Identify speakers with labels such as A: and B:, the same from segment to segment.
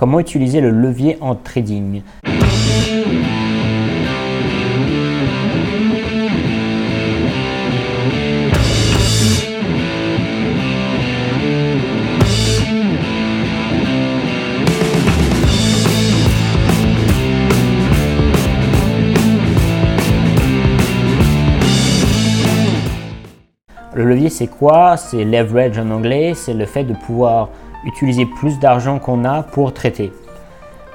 A: Comment utiliser le levier en trading? Le levier, c'est quoi? C'est leverage en anglais, c'est le fait de pouvoir utiliser plus d'argent qu'on a pour traiter.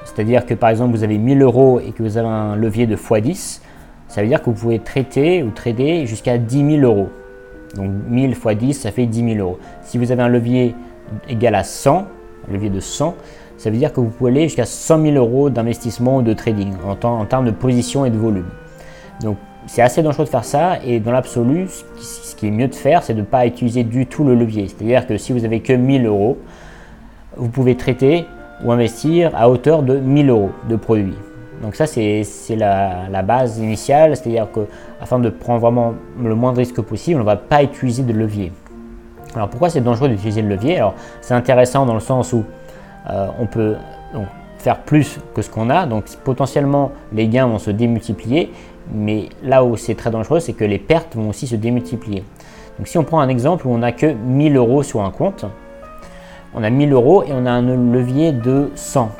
A: C'est-à-dire que par exemple, vous avez 1000 euros et que vous avez un levier de x10, ça veut dire que vous pouvez traiter ou trader jusqu'à 10 000 euros. Donc 1000 x 10, ça fait 10 000 euros. Si vous avez un levier égal à 100, un levier de 100, ça veut dire que vous pouvez aller jusqu'à 100 000 euros d'investissement ou de trading en, en termes de position et de volume. Donc c'est assez dangereux de faire ça et dans l'absolu, ce qui est mieux de faire, c'est de ne pas utiliser du tout le levier. C'est-à-dire que si vous avez que 1000 euros, vous pouvez traiter ou investir à hauteur de 1000 euros de produits. Donc ça, c'est la, base initiale, c'est-à-dire qu'afin de prendre vraiment le moins de risques possible, on ne va pas utiliser de levier. Alors pourquoi c'est dangereux d'utiliser le levier? Alors c'est intéressant dans le sens où euh, on peut faire plus que ce qu'on a, donc potentiellement les gains vont se démultiplier, mais là où c'est très dangereux, c'est que les pertes vont aussi se démultiplier. Donc si on prend un exemple où on n'a que 1000 euros sur un compte, on a 1000 euros et on a un levier de 100.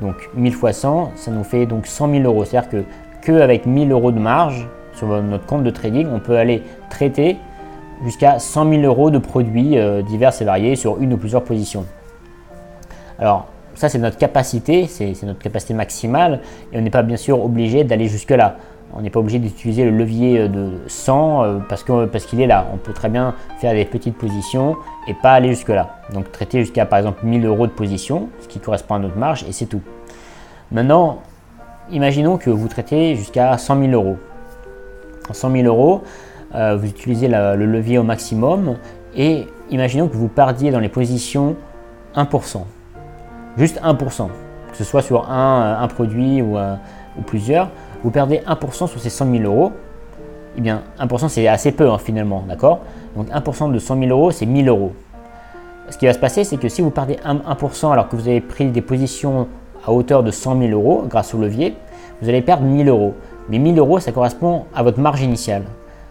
A: Donc 1000 fois 100, ça nous fait donc 100 000 euros. C'est-à-dire que qu'avec 1000 euros de marge sur notre compte de trading, on peut aller traiter jusqu'à 100 000 euros de produits euh, divers et variés sur une ou plusieurs positions. Alors ça c'est notre capacité, c'est notre capacité maximale et on n'est pas bien sûr obligé d'aller jusque là. On n'est pas obligé d'utiliser le levier euh, de 100 euh, parce qu'il est là. On peut très bien faire des petites positions et pas aller jusque-là. Donc traiter jusqu'à par exemple 1000 euros de position, ce qui correspond à notre marge, et c'est tout. Maintenant, imaginons que vous traitez jusqu'à 100 000 euros. En 100 000 euros, euh, vous utilisez le levier au maximum et imaginons que vous perdiez dans les positions 1%. Juste 1%, que ce soit sur un, produit ou plusieurs vous perdez 1% sur ces 100 000 euros, eh bien 1% c'est assez peu hein, finalement, d'accord? Donc 1% de 100 000 euros, c'est 1000 euros. Ce qui va se passer, c'est que si vous perdez 1%, alors que vous avez pris des positions à hauteur de 100 000 euros grâce au levier, vous allez perdre 1000 euros. Mais 1000 euros, ça correspond à votre marge initiale.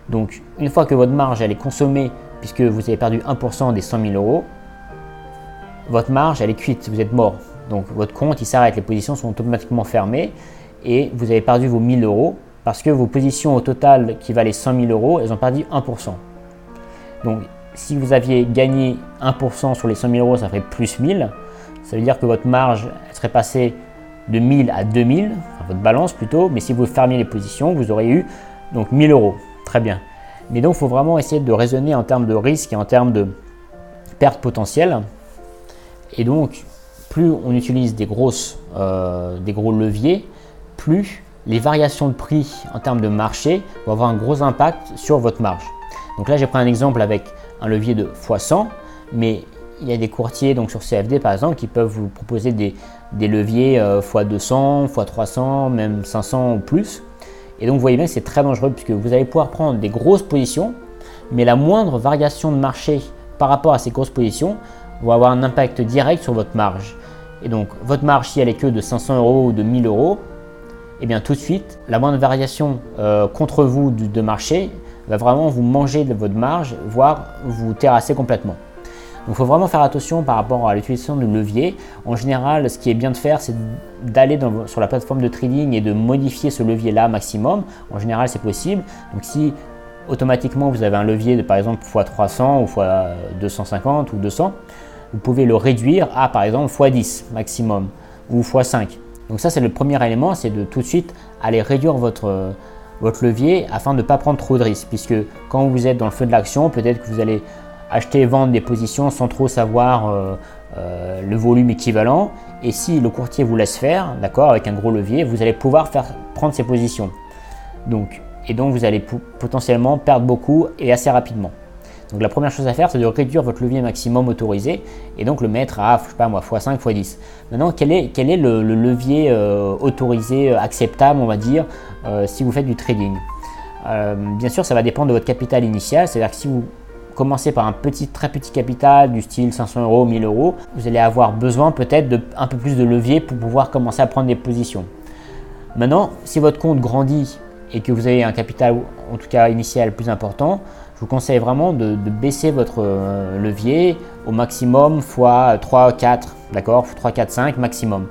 A: Donc une fois que votre marge elle est consommée, puisque vous avez perdu 1% des 100 000 euros, votre marge elle est cuite, vous êtes mort. Donc votre compte il s'arrête, les positions sont automatiquement fermées et vous avez perdu vos 1000 euros parce que vos positions au total qui valaient 100 000 euros, elles ont perdu 1%. Donc si vous aviez gagné 1% sur les 100 000 euros, ça ferait plus 1000. Ça veut dire que votre marge serait passée de 1000 à 2000, enfin votre balance plutôt, mais si vous fermiez les positions, vous auriez eu donc 1000 euros. Très bien. Mais donc il faut vraiment essayer de raisonner en termes de risque et en termes de perte potentielle. Et donc, plus on utilise des, grosses, euh, des gros leviers, plus les variations de prix en termes de marché vont avoir un gros impact sur votre marge. Donc là, j'ai pris un exemple avec un levier de x100, mais il y a des courtiers donc sur CFD par exemple qui peuvent vous proposer des, leviers x200, x300, même 500 ou plus. Et donc vous voyez bien que c'est très dangereux puisque vous allez pouvoir prendre des grosses positions, mais la moindre variation de marché par rapport à ces grosses positions va avoir un impact direct sur votre marge. Et donc votre marge, si elle est que de 500 euros ou de 1000 euros, et eh bien tout de suite, la moindre variation euh, contre vous de marché va vraiment vous manger de votre marge, voire vous terrasser complètement. Donc il faut vraiment faire attention par rapport à l'utilisation de levier. En général, ce qui est bien de faire, c'est d'aller sur la plateforme de trading et de modifier ce levier-là maximum. En général, c'est possible. Donc si automatiquement vous avez un levier de par exemple x300 ou x250 ou 200, vous pouvez le réduire à par exemple x10 maximum ou x5. Donc ça, c'est le premier élément, c'est de tout de suite aller réduire votre, votre levier afin de ne pas prendre trop de risques. Puisque quand vous êtes dans le feu de l'action, peut-être que vous allez acheter et vendre des positions sans trop savoir euh, euh, le volume équivalent. Et si le courtier vous laisse faire, d'accord, avec un gros levier, vous allez pouvoir faire prendre ces positions. Donc, et donc vous allez potentiellement perdre beaucoup et assez rapidement. Donc la première chose à faire, c'est de réduire votre levier maximum autorisé et donc le mettre à, je sais pas moi, x5, x10. Maintenant, quel est, quel est le, levier euh, autorisé, euh, acceptable, on va dire, euh, si vous faites du trading? Bien sûr, ça va dépendre de votre capital initial, c'est-à-dire que si vous commencez par un petit, très petit capital du style 500 euros, 1000 euros, vous allez avoir besoin peut-être d'un peu plus de levier pour pouvoir commencer à prendre des positions. Maintenant, si votre compte grandit et que vous avez un capital, en tout cas initial, plus important, je vous conseille vraiment de, baisser votre euh, levier au maximum x 3, 4, d'accord 3, 4, 5 maximum.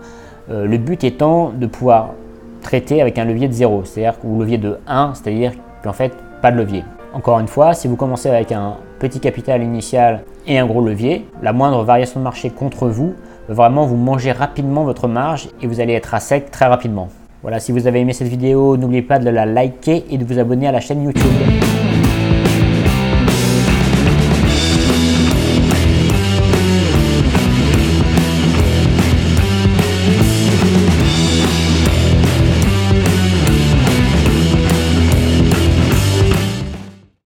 A: Euh, le but étant de pouvoir traiter avec un levier de 0, c'est-à-dire ou levier de 1, c'est-à-dire qu'en fait, pas de levier. Encore une fois, si vous commencez avec un petit capital initial et un gros levier, la moindre variation de marché contre vous va vraiment vous manger rapidement votre marge et vous allez être à sec très rapidement. Voilà, si vous avez aimé cette vidéo, n'oubliez pas de la liker et de vous abonner à la chaîne YouTube.